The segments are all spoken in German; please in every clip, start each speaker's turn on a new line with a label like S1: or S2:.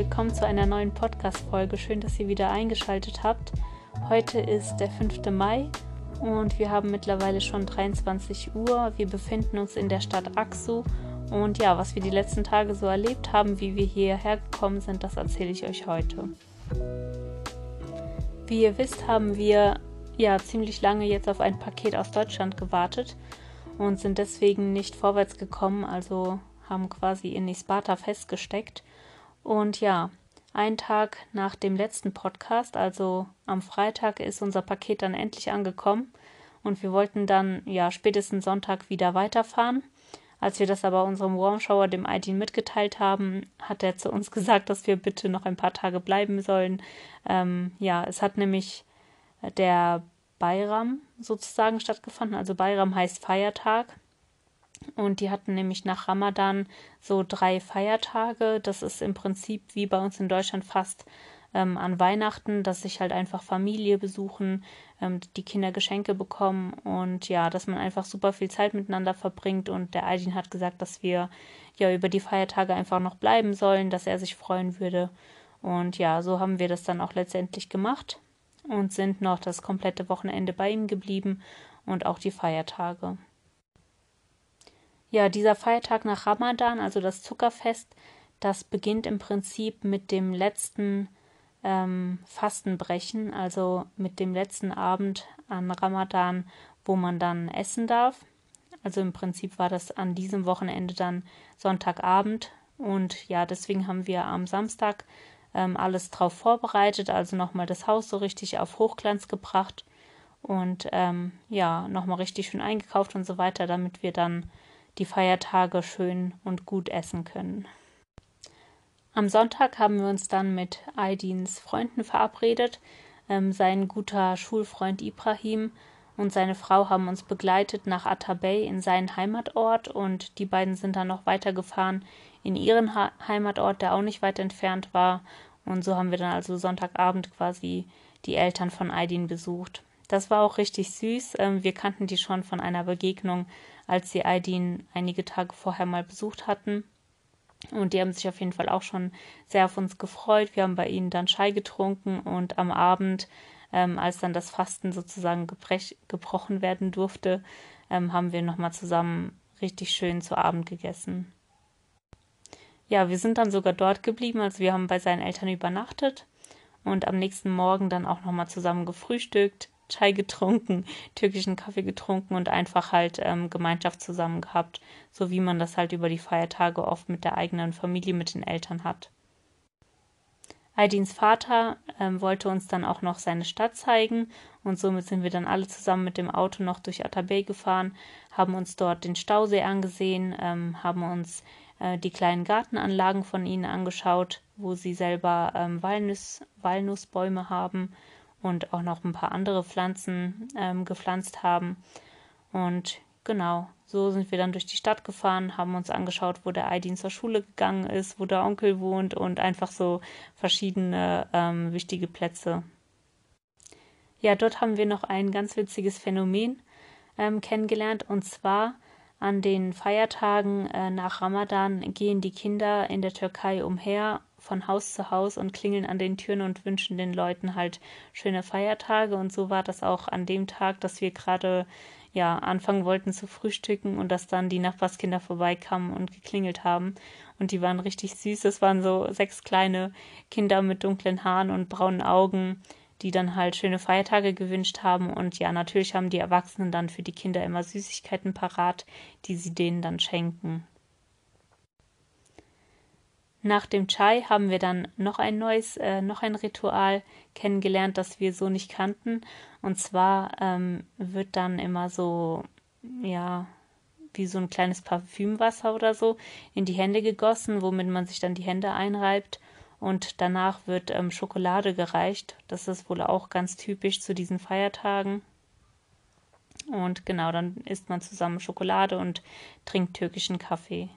S1: Willkommen zu einer neuen Podcast-Folge. Schön, dass ihr wieder eingeschaltet habt. Heute ist der 5. Mai und wir haben mittlerweile schon 23 Uhr. Wir befinden uns in der Stadt Aksu und ja, was wir die letzten Tage so erlebt haben, wie wir hierher gekommen sind, das erzähle ich euch heute. Wie ihr wisst, haben wir ja ziemlich lange jetzt auf ein Paket aus Deutschland gewartet und sind deswegen nicht vorwärts gekommen, also haben quasi in Isparta festgesteckt. Und ja, ein Tag nach dem letzten Podcast, also am Freitag, ist unser Paket dann endlich angekommen und wir wollten dann ja spätestens Sonntag wieder weiterfahren. Als wir das aber unserem Warmshower, dem Aidin, mitgeteilt haben, hat er zu uns gesagt, dass wir bitte noch ein paar Tage bleiben sollen. Ähm, ja, es hat nämlich der Bayram sozusagen stattgefunden. Also Bayram heißt Feiertag. Und die hatten nämlich nach Ramadan so drei Feiertage. Das ist im Prinzip wie bei uns in Deutschland fast ähm, an Weihnachten, dass sich halt einfach Familie besuchen, ähm, die Kinder Geschenke bekommen und ja, dass man einfach super viel Zeit miteinander verbringt. Und der Aydin hat gesagt, dass wir ja über die Feiertage einfach noch bleiben sollen, dass er sich freuen würde. Und ja, so haben wir das dann auch letztendlich gemacht und sind noch das komplette Wochenende bei ihm geblieben und auch die Feiertage. Ja, dieser Feiertag nach Ramadan, also das Zuckerfest, das beginnt im Prinzip mit dem letzten ähm, Fastenbrechen, also mit dem letzten Abend an Ramadan, wo man dann essen darf. Also im Prinzip war das an diesem Wochenende dann Sonntagabend und ja, deswegen haben wir am Samstag ähm, alles drauf vorbereitet, also nochmal das Haus so richtig auf Hochglanz gebracht und ähm, ja, nochmal richtig schön eingekauft und so weiter, damit wir dann die Feiertage schön und gut essen können. Am Sonntag haben wir uns dann mit Aydins Freunden verabredet. Ähm, sein guter Schulfreund Ibrahim und seine Frau haben uns begleitet nach Atabey in seinen Heimatort und die beiden sind dann noch weitergefahren in ihren ha Heimatort, der auch nicht weit entfernt war. Und so haben wir dann also Sonntagabend quasi die Eltern von Aydin besucht. Das war auch richtig süß. Ähm, wir kannten die schon von einer Begegnung, als sie Aydin einige Tage vorher mal besucht hatten. Und die haben sich auf jeden Fall auch schon sehr auf uns gefreut. Wir haben bei ihnen dann Chai getrunken und am Abend, ähm, als dann das Fasten sozusagen gebrochen werden durfte, ähm, haben wir nochmal zusammen richtig schön zu Abend gegessen. Ja, wir sind dann sogar dort geblieben, also wir haben bei seinen Eltern übernachtet und am nächsten Morgen dann auch nochmal zusammen gefrühstückt, Chai getrunken, türkischen Kaffee getrunken und einfach halt ähm, Gemeinschaft zusammen gehabt, so wie man das halt über die Feiertage oft mit der eigenen Familie, mit den Eltern hat. Aydins Vater ähm, wollte uns dann auch noch seine Stadt zeigen und somit sind wir dann alle zusammen mit dem Auto noch durch Atabey gefahren, haben uns dort den Stausee angesehen, ähm, haben uns äh, die kleinen Gartenanlagen von ihnen angeschaut, wo sie selber ähm, Walnuss, Walnussbäume haben und auch noch ein paar andere Pflanzen ähm, gepflanzt haben. Und genau, so sind wir dann durch die Stadt gefahren, haben uns angeschaut, wo der Aydin zur Schule gegangen ist, wo der Onkel wohnt und einfach so verschiedene ähm, wichtige Plätze. Ja, dort haben wir noch ein ganz witziges Phänomen ähm, kennengelernt und zwar an den Feiertagen äh, nach Ramadan gehen die Kinder in der Türkei umher von Haus zu Haus und klingeln an den Türen und wünschen den Leuten halt schöne Feiertage. Und so war das auch an dem Tag, dass wir gerade ja anfangen wollten zu frühstücken und dass dann die Nachbarskinder vorbeikamen und geklingelt haben. Und die waren richtig süß. Es waren so sechs kleine Kinder mit dunklen Haaren und braunen Augen, die dann halt schöne Feiertage gewünscht haben. Und ja, natürlich haben die Erwachsenen dann für die Kinder immer Süßigkeiten parat, die sie denen dann schenken. Nach dem Chai haben wir dann noch ein neues, äh, noch ein Ritual kennengelernt, das wir so nicht kannten. Und zwar ähm, wird dann immer so, ja, wie so ein kleines Parfümwasser oder so in die Hände gegossen, womit man sich dann die Hände einreibt. Und danach wird ähm, Schokolade gereicht. Das ist wohl auch ganz typisch zu diesen Feiertagen. Und genau, dann isst man zusammen Schokolade und trinkt türkischen Kaffee.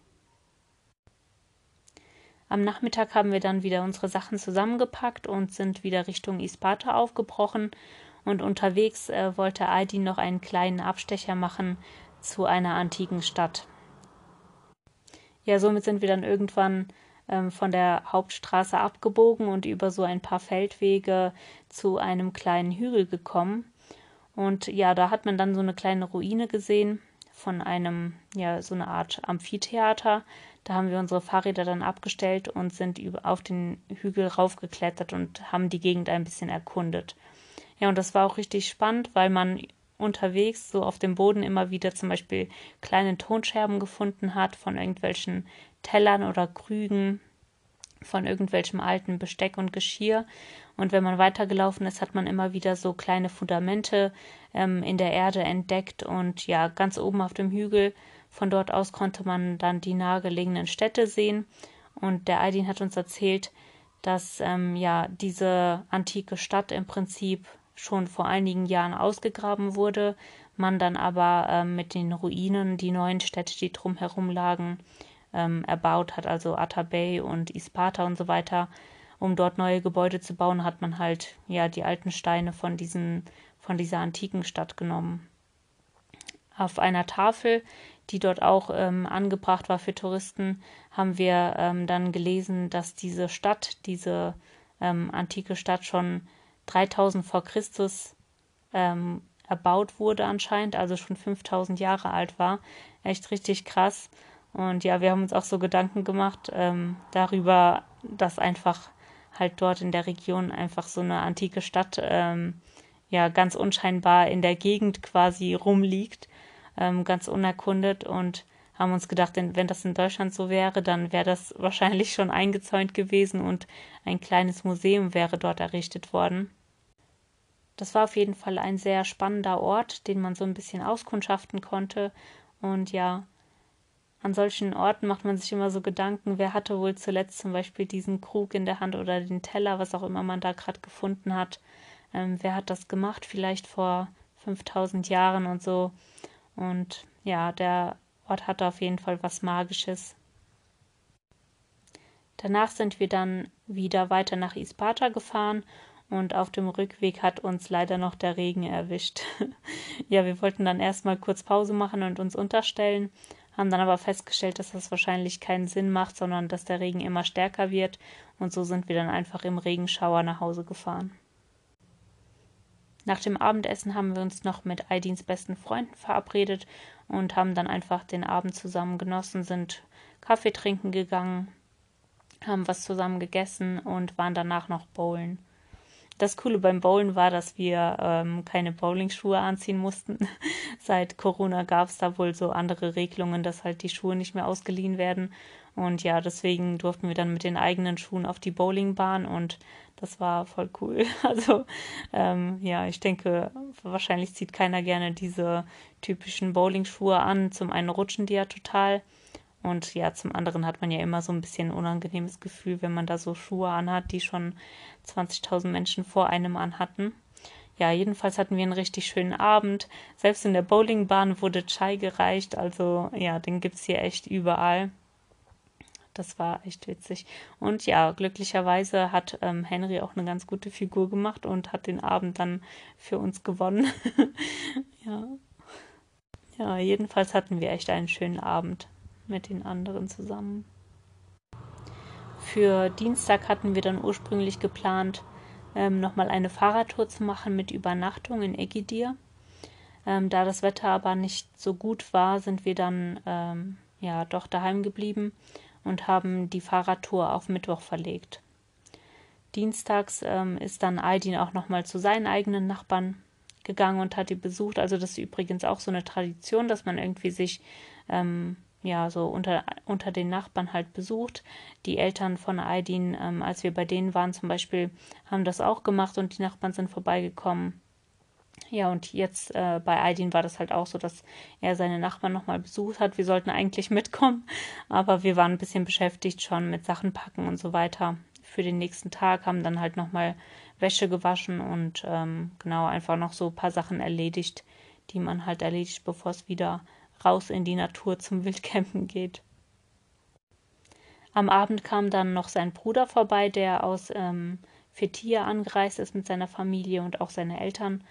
S1: Am Nachmittag haben wir dann wieder unsere Sachen zusammengepackt und sind wieder Richtung Isparta aufgebrochen. Und unterwegs äh, wollte Aydin noch einen kleinen Abstecher machen zu einer antiken Stadt. Ja, somit sind wir dann irgendwann ähm, von der Hauptstraße abgebogen und über so ein paar Feldwege zu einem kleinen Hügel gekommen. Und ja, da hat man dann so eine kleine Ruine gesehen von einem, ja, so eine Art Amphitheater. Da haben wir unsere Fahrräder dann abgestellt und sind auf den Hügel raufgeklettert und haben die Gegend ein bisschen erkundet. Ja, und das war auch richtig spannend, weil man unterwegs so auf dem Boden immer wieder zum Beispiel kleine Tonscherben gefunden hat von irgendwelchen Tellern oder Krügen, von irgendwelchem alten Besteck und Geschirr. Und wenn man weitergelaufen ist, hat man immer wieder so kleine Fundamente ähm, in der Erde entdeckt. Und ja, ganz oben auf dem Hügel, von dort aus konnte man dann die nahegelegenen Städte sehen. Und der Aydin hat uns erzählt, dass ähm, ja diese antike Stadt im Prinzip schon vor einigen Jahren ausgegraben wurde, man dann aber ähm, mit den Ruinen die neuen Städte, die drumherum lagen, ähm, erbaut hat, also Atabey und Isparta und so weiter. Um dort neue Gebäude zu bauen, hat man halt ja die alten Steine von diesen von dieser antiken Stadt genommen. Auf einer Tafel, die dort auch ähm, angebracht war für Touristen, haben wir ähm, dann gelesen, dass diese Stadt, diese ähm, antike Stadt schon 3000 vor Christus ähm, erbaut wurde anscheinend, also schon 5000 Jahre alt war. Echt richtig krass. Und ja, wir haben uns auch so Gedanken gemacht ähm, darüber, dass einfach halt dort in der Region einfach so eine antike Stadt ähm, ja ganz unscheinbar in der Gegend quasi rumliegt, ähm, ganz unerkundet und haben uns gedacht, wenn das in Deutschland so wäre, dann wäre das wahrscheinlich schon eingezäunt gewesen und ein kleines Museum wäre dort errichtet worden. Das war auf jeden Fall ein sehr spannender Ort, den man so ein bisschen auskundschaften konnte. Und ja, an solchen Orten macht man sich immer so Gedanken, wer hatte wohl zuletzt zum Beispiel diesen Krug in der Hand oder den Teller, was auch immer man da gerade gefunden hat. Ähm, wer hat das gemacht? Vielleicht vor 5000 Jahren und so. Und ja, der Ort hatte auf jeden Fall was Magisches. Danach sind wir dann wieder weiter nach Isparta gefahren und auf dem Rückweg hat uns leider noch der Regen erwischt. ja, wir wollten dann erstmal kurz Pause machen und uns unterstellen, haben dann aber festgestellt, dass das wahrscheinlich keinen Sinn macht, sondern dass der Regen immer stärker wird und so sind wir dann einfach im Regenschauer nach Hause gefahren. Nach dem Abendessen haben wir uns noch mit Aidins besten Freunden verabredet und haben dann einfach den Abend zusammen genossen, sind Kaffee trinken gegangen, haben was zusammen gegessen und waren danach noch bowlen. Das Coole beim Bowlen war, dass wir ähm, keine Bowlingschuhe anziehen mussten. Seit Corona gab es da wohl so andere Regelungen, dass halt die Schuhe nicht mehr ausgeliehen werden. Und ja, deswegen durften wir dann mit den eigenen Schuhen auf die Bowlingbahn und das war voll cool. Also ähm, ja, ich denke, wahrscheinlich zieht keiner gerne diese typischen Bowlingschuhe an. Zum einen rutschen die ja total und ja, zum anderen hat man ja immer so ein bisschen unangenehmes Gefühl, wenn man da so Schuhe anhat, die schon 20.000 Menschen vor einem anhatten. Ja, jedenfalls hatten wir einen richtig schönen Abend. Selbst in der Bowlingbahn wurde Chai gereicht. Also ja, den gibt es hier echt überall. Das war echt witzig. Und ja, glücklicherweise hat ähm, Henry auch eine ganz gute Figur gemacht und hat den Abend dann für uns gewonnen. ja. Ja, jedenfalls hatten wir echt einen schönen Abend mit den anderen zusammen. Für Dienstag hatten wir dann ursprünglich geplant, ähm, nochmal eine Fahrradtour zu machen mit Übernachtung in Egidir. Ähm, da das Wetter aber nicht so gut war, sind wir dann ähm, ja doch daheim geblieben und haben die Fahrradtour auf Mittwoch verlegt. Dienstags ähm, ist dann Aydin auch nochmal zu seinen eigenen Nachbarn gegangen und hat die besucht. Also das ist übrigens auch so eine Tradition, dass man irgendwie sich ähm, ja, so unter, unter den Nachbarn halt besucht. Die Eltern von Aydin, ähm, als wir bei denen waren zum Beispiel, haben das auch gemacht und die Nachbarn sind vorbeigekommen. Ja, und jetzt äh, bei Aydin war das halt auch so, dass er seine Nachbarn nochmal besucht hat. Wir sollten eigentlich mitkommen, aber wir waren ein bisschen beschäftigt schon mit Sachen packen und so weiter für den nächsten Tag, haben dann halt nochmal Wäsche gewaschen und ähm, genau einfach noch so ein paar Sachen erledigt, die man halt erledigt, bevor es wieder raus in die Natur zum Wildcampen geht. Am Abend kam dann noch sein Bruder vorbei, der aus ähm, Fethiya angereist ist mit seiner Familie und auch seine Eltern.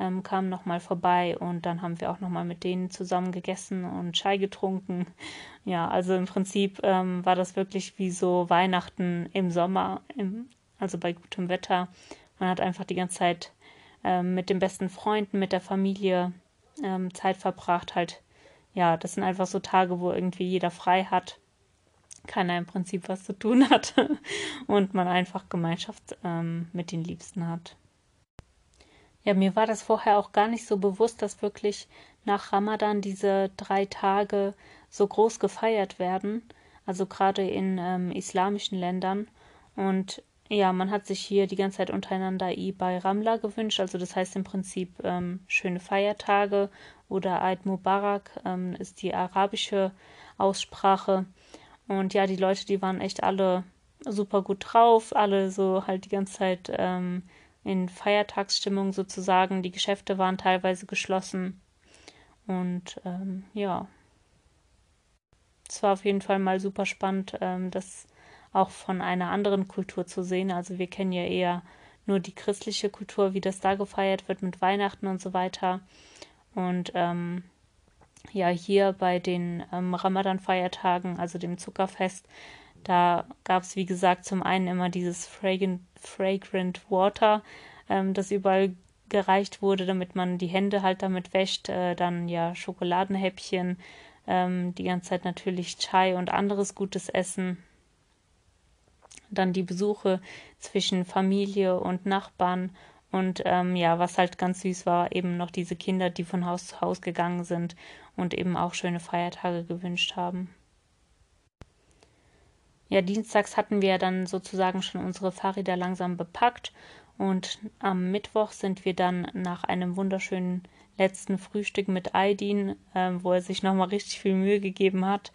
S1: Ähm, kamen nochmal vorbei und dann haben wir auch nochmal mit denen zusammen gegessen und Chai getrunken. Ja, also im Prinzip ähm, war das wirklich wie so Weihnachten im Sommer, im, also bei gutem Wetter. Man hat einfach die ganze Zeit ähm, mit den besten Freunden, mit der Familie ähm, Zeit verbracht. Halt, ja, das sind einfach so Tage, wo irgendwie jeder frei hat, keiner im Prinzip was zu tun hat und man einfach Gemeinschaft ähm, mit den Liebsten hat. Ja, mir war das vorher auch gar nicht so bewusst, dass wirklich nach Ramadan diese drei Tage so groß gefeiert werden. Also gerade in ähm, islamischen Ländern. Und ja, man hat sich hier die ganze Zeit untereinander bei Ramla gewünscht. Also das heißt im Prinzip ähm, schöne Feiertage oder Eid Mubarak ähm, ist die arabische Aussprache. Und ja, die Leute, die waren echt alle super gut drauf, alle so halt die ganze Zeit ähm, in Feiertagsstimmung sozusagen. Die Geschäfte waren teilweise geschlossen. Und ähm, ja, es war auf jeden Fall mal super spannend, ähm, das auch von einer anderen Kultur zu sehen. Also wir kennen ja eher nur die christliche Kultur, wie das da gefeiert wird mit Weihnachten und so weiter. Und ähm, ja, hier bei den ähm, Ramadan-Feiertagen, also dem Zuckerfest, da gab es, wie gesagt, zum einen immer dieses Fragrant, Fragrant Water, ähm, das überall gereicht wurde, damit man die Hände halt damit wäscht. Äh, dann ja Schokoladenhäppchen, ähm, die ganze Zeit natürlich Chai und anderes gutes Essen. Dann die Besuche zwischen Familie und Nachbarn. Und ähm, ja, was halt ganz süß war, eben noch diese Kinder, die von Haus zu Haus gegangen sind und eben auch schöne Feiertage gewünscht haben. Ja, dienstags hatten wir dann sozusagen schon unsere Fahrräder langsam bepackt und am Mittwoch sind wir dann nach einem wunderschönen letzten Frühstück mit Aidin, äh, wo er sich nochmal richtig viel Mühe gegeben hat,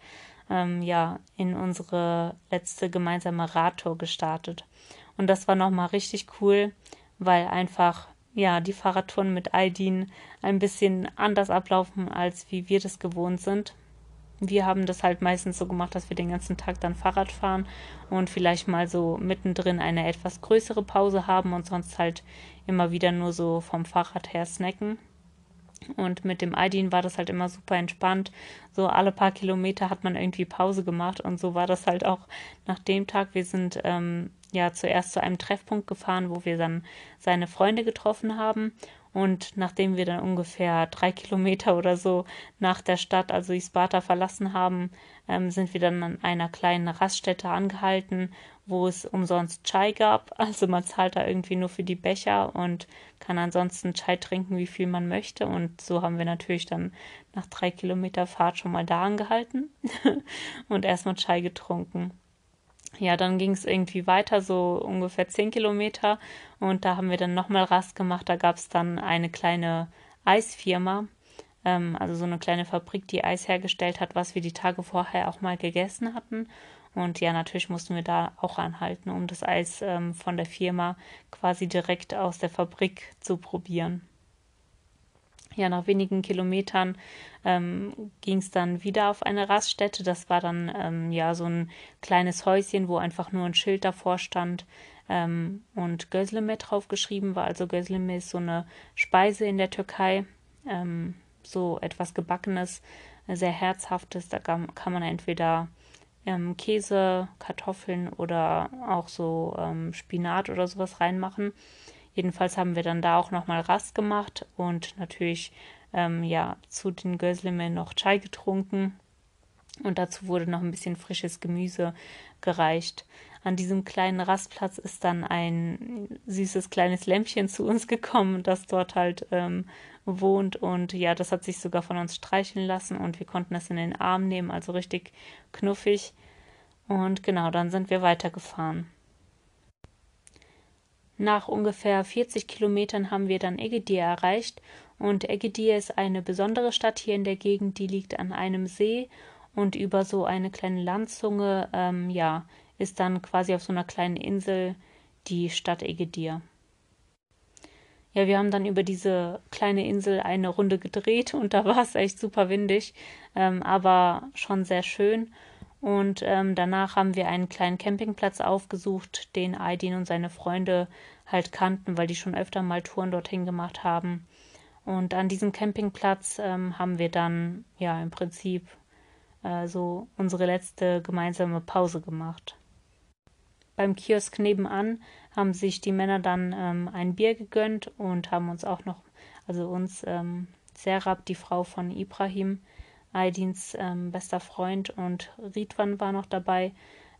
S1: ähm, ja, in unsere letzte gemeinsame Radtour gestartet. Und das war nochmal richtig cool, weil einfach, ja, die Fahrradtouren mit Aidin ein bisschen anders ablaufen, als wie wir das gewohnt sind. Wir haben das halt meistens so gemacht, dass wir den ganzen Tag dann Fahrrad fahren und vielleicht mal so mittendrin eine etwas größere Pause haben und sonst halt immer wieder nur so vom Fahrrad her snacken. Und mit dem Aidin war das halt immer super entspannt. So alle paar Kilometer hat man irgendwie Pause gemacht und so war das halt auch nach dem Tag. Wir sind ähm, ja zuerst zu einem Treffpunkt gefahren, wo wir dann seine Freunde getroffen haben und nachdem wir dann ungefähr drei Kilometer oder so nach der Stadt, also Isparta, verlassen haben, ähm, sind wir dann an einer kleinen Raststätte angehalten, wo es umsonst Chai gab. Also man zahlt da irgendwie nur für die Becher und kann ansonsten Chai trinken, wie viel man möchte. Und so haben wir natürlich dann nach drei Kilometer Fahrt schon mal da angehalten und erstmal Chai getrunken ja, dann ging es irgendwie weiter, so ungefähr zehn Kilometer. Und da haben wir dann nochmal Rast gemacht. Da gab es dann eine kleine Eisfirma, ähm, also so eine kleine Fabrik, die Eis hergestellt hat, was wir die Tage vorher auch mal gegessen hatten. Und ja, natürlich mussten wir da auch anhalten, um das Eis ähm, von der Firma quasi direkt aus der Fabrik zu probieren ja, nach wenigen Kilometern ähm, ging es dann wieder auf eine Raststätte. Das war dann ähm, ja so ein kleines Häuschen, wo einfach nur ein Schild davor stand ähm, und Gözleme drauf geschrieben war. Also Gözleme ist so eine Speise in der Türkei, ähm, so etwas Gebackenes, sehr Herzhaftes. Da kann, kann man entweder ähm, Käse, Kartoffeln oder auch so ähm, Spinat oder sowas reinmachen. Jedenfalls haben wir dann da auch nochmal Rast gemacht und natürlich ähm, ja zu den Gözleme noch Chai getrunken. Und dazu wurde noch ein bisschen frisches Gemüse gereicht. An diesem kleinen Rastplatz ist dann ein süßes kleines Lämpchen zu uns gekommen, das dort halt ähm, wohnt. Und ja, das hat sich sogar von uns streicheln lassen und wir konnten es in den Arm nehmen, also richtig knuffig. Und genau, dann sind wir weitergefahren. Nach ungefähr 40 Kilometern haben wir dann Egedir erreicht und Egedir ist eine besondere Stadt hier in der Gegend, die liegt an einem See und über so eine kleine Landzunge, ähm, ja, ist dann quasi auf so einer kleinen Insel die Stadt Egedir. Ja, wir haben dann über diese kleine Insel eine Runde gedreht und da war es echt super windig, ähm, aber schon sehr schön. Und ähm, danach haben wir einen kleinen Campingplatz aufgesucht, den Aydin und seine Freunde halt kannten, weil die schon öfter mal Touren dorthin gemacht haben. Und an diesem Campingplatz ähm, haben wir dann ja im Prinzip äh, so unsere letzte gemeinsame Pause gemacht. Beim Kiosk nebenan haben sich die Männer dann ähm, ein Bier gegönnt und haben uns auch noch, also uns, ähm, Serap, die Frau von Ibrahim, Aydins ähm, bester Freund und Ridwan war noch dabei.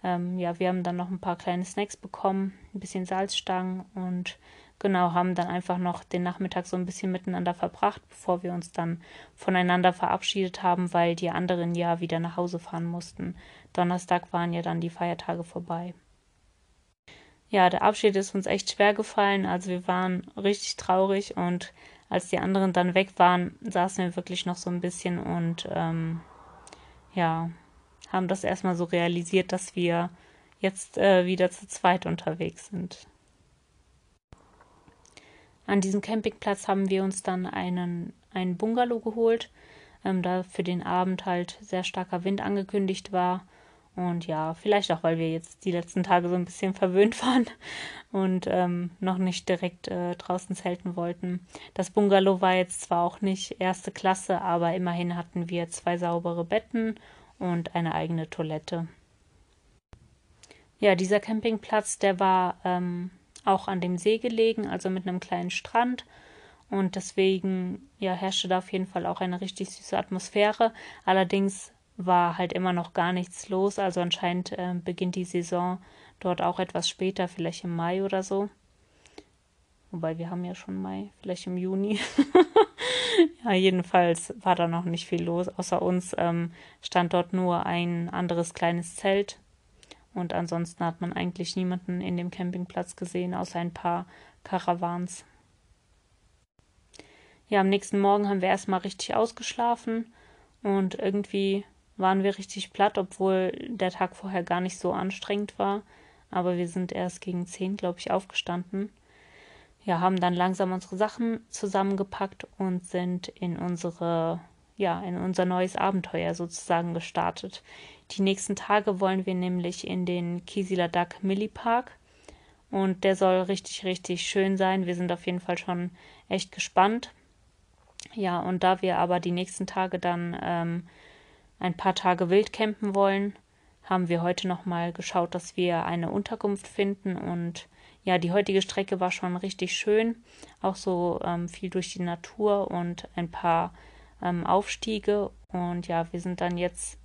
S1: Ähm, ja, wir haben dann noch ein paar kleine Snacks bekommen, ein bisschen Salzstangen und genau, haben dann einfach noch den Nachmittag so ein bisschen miteinander verbracht, bevor wir uns dann voneinander verabschiedet haben, weil die anderen ja wieder nach Hause fahren mussten. Donnerstag waren ja dann die Feiertage vorbei ja, der Abschied ist uns echt schwer gefallen. Also wir waren richtig traurig und als die anderen dann weg waren, saßen wir wirklich noch so ein bisschen und ähm, ja, haben das erstmal so realisiert, dass wir jetzt äh, wieder zu zweit unterwegs sind. An diesem Campingplatz haben wir uns dann einen, einen Bungalow geholt, ähm, da für den Abend halt sehr starker Wind angekündigt war und ja, vielleicht auch, weil wir jetzt die letzten Tage so ein bisschen verwöhnt waren und ähm, noch nicht direkt äh, draußen zelten wollten. Das Bungalow war jetzt zwar auch nicht erste Klasse, aber immerhin hatten wir zwei saubere Betten und eine eigene Toilette. Ja, dieser Campingplatz, der war ähm, auch an dem See gelegen, also mit einem kleinen Strand. Und deswegen ja, herrschte da auf jeden Fall auch eine richtig süße Atmosphäre. Allerdings war halt immer noch gar nichts los. Also anscheinend äh, beginnt die Saison dort auch etwas später, vielleicht im Mai oder so. Wobei wir haben ja schon Mai, vielleicht im Juni. ja, jedenfalls war da noch nicht viel los. Außer uns ähm, stand dort nur ein anderes kleines Zelt. Und ansonsten hat man eigentlich niemanden in dem Campingplatz gesehen, außer ein paar Karawans. Ja, am nächsten Morgen haben wir erstmal richtig ausgeschlafen und irgendwie waren wir richtig platt, obwohl der Tag vorher gar nicht so anstrengend war. Aber wir sind erst gegen zehn, glaube ich, aufgestanden. Ja, haben dann langsam unsere Sachen zusammengepackt und sind in unsere, ja, in unser neues Abenteuer sozusagen gestartet. Die nächsten Tage wollen wir nämlich in den Kisiladak Milli Park. Und der soll richtig, richtig schön sein. Wir sind auf jeden Fall schon echt gespannt. Ja, und da wir aber die nächsten Tage dann ähm, ein paar Tage wild campen wollen, haben wir heute nochmal geschaut, dass wir eine Unterkunft finden. Und ja, die heutige Strecke war schon richtig schön. Auch so ähm, viel durch die Natur und ein paar ähm, Aufstiege. Und ja, wir sind dann jetzt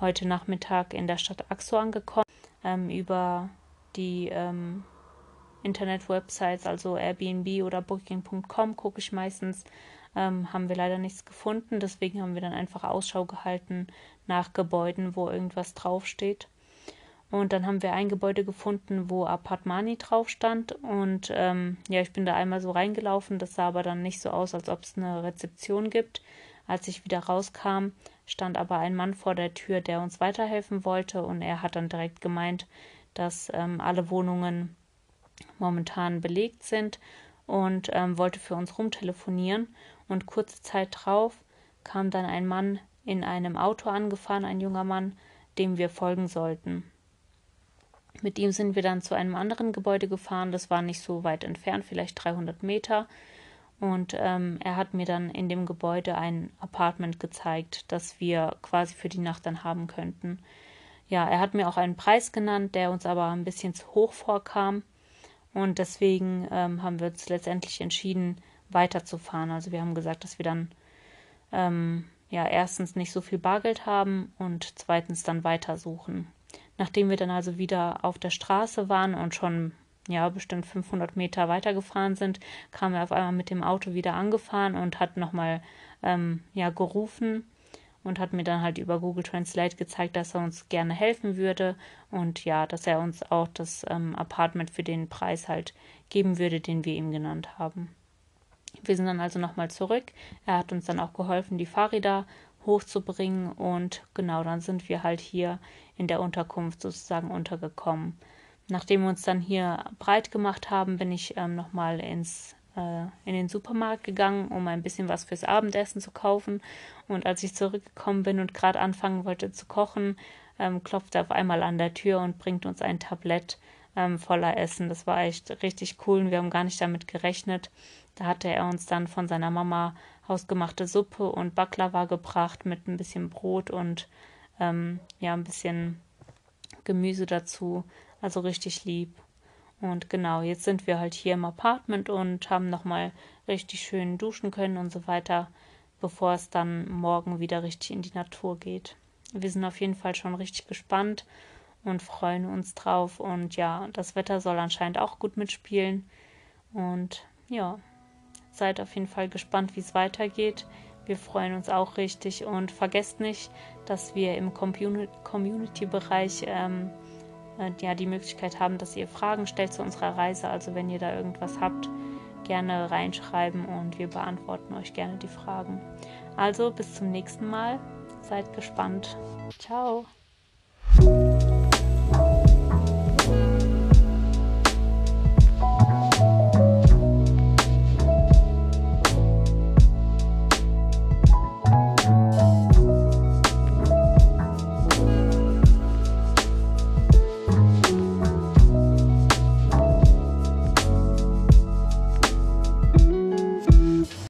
S1: heute Nachmittag in der Stadt Axo angekommen. Ähm, über die ähm, Internet-Websites, also Airbnb oder Booking.com, gucke ich meistens ähm, haben wir leider nichts gefunden. Deswegen haben wir dann einfach Ausschau gehalten nach Gebäuden, wo irgendwas draufsteht. Und dann haben wir ein Gebäude gefunden, wo Apartmani drauf stand. Und ähm, ja, ich bin da einmal so reingelaufen. Das sah aber dann nicht so aus, als ob es eine Rezeption gibt. Als ich wieder rauskam, stand aber ein Mann vor der Tür, der uns weiterhelfen wollte. Und er hat dann direkt gemeint, dass ähm, alle Wohnungen momentan belegt sind und ähm, wollte für uns rumtelefonieren und kurze Zeit drauf kam dann ein Mann in einem Auto angefahren, ein junger Mann, dem wir folgen sollten. Mit ihm sind wir dann zu einem anderen Gebäude gefahren, das war nicht so weit entfernt, vielleicht 300 Meter. Und ähm, er hat mir dann in dem Gebäude ein Apartment gezeigt, das wir quasi für die Nacht dann haben könnten. Ja, er hat mir auch einen Preis genannt, der uns aber ein bisschen zu hoch vorkam. Und deswegen ähm, haben wir uns letztendlich entschieden, weiterzufahren. Also wir haben gesagt, dass wir dann ähm, ja erstens nicht so viel Bargeld haben und zweitens dann weitersuchen. Nachdem wir dann also wieder auf der Straße waren und schon ja bestimmt 500 Meter weitergefahren sind, kam er auf einmal mit dem Auto wieder angefahren und hat nochmal ähm, ja gerufen und hat mir dann halt über Google Translate gezeigt, dass er uns gerne helfen würde und ja, dass er uns auch das ähm, Apartment für den Preis halt geben würde, den wir ihm genannt haben. Wir sind dann also nochmal zurück. Er hat uns dann auch geholfen, die Fahrräder hochzubringen und genau dann sind wir halt hier in der Unterkunft sozusagen untergekommen. Nachdem wir uns dann hier breit gemacht haben, bin ich ähm, nochmal ins äh, in den Supermarkt gegangen, um ein bisschen was fürs Abendessen zu kaufen. Und als ich zurückgekommen bin und gerade anfangen wollte zu kochen, ähm, klopft er auf einmal an der Tür und bringt uns ein Tablett ähm, voller Essen. Das war echt richtig cool und wir haben gar nicht damit gerechnet, Da hatte er uns dann von seiner Mama hausgemachte Suppe und Baklava gebracht mit ein bisschen Brot und ähm, ja, ein bisschen Gemüse dazu. Also richtig lieb. Und genau, jetzt sind wir halt hier im Apartment und haben nochmal richtig schön duschen können und so weiter, bevor es dann morgen wieder richtig in die Natur geht. Wir sind auf jeden Fall schon richtig gespannt und freuen uns drauf. Und ja, das Wetter soll anscheinend auch gut mitspielen. Und ja, seid auf jeden Fall gespannt, wie es weitergeht. Wir freuen uns auch richtig und vergesst nicht, dass wir im Community-Bereich ähm, äh, ja, die Möglichkeit haben, dass ihr Fragen stellt zu unserer Reise. Also wenn ihr da irgendwas habt, gerne reinschreiben und wir beantworten euch gerne die Fragen. Also bis zum nächsten Mal. Seid gespannt. Ciao.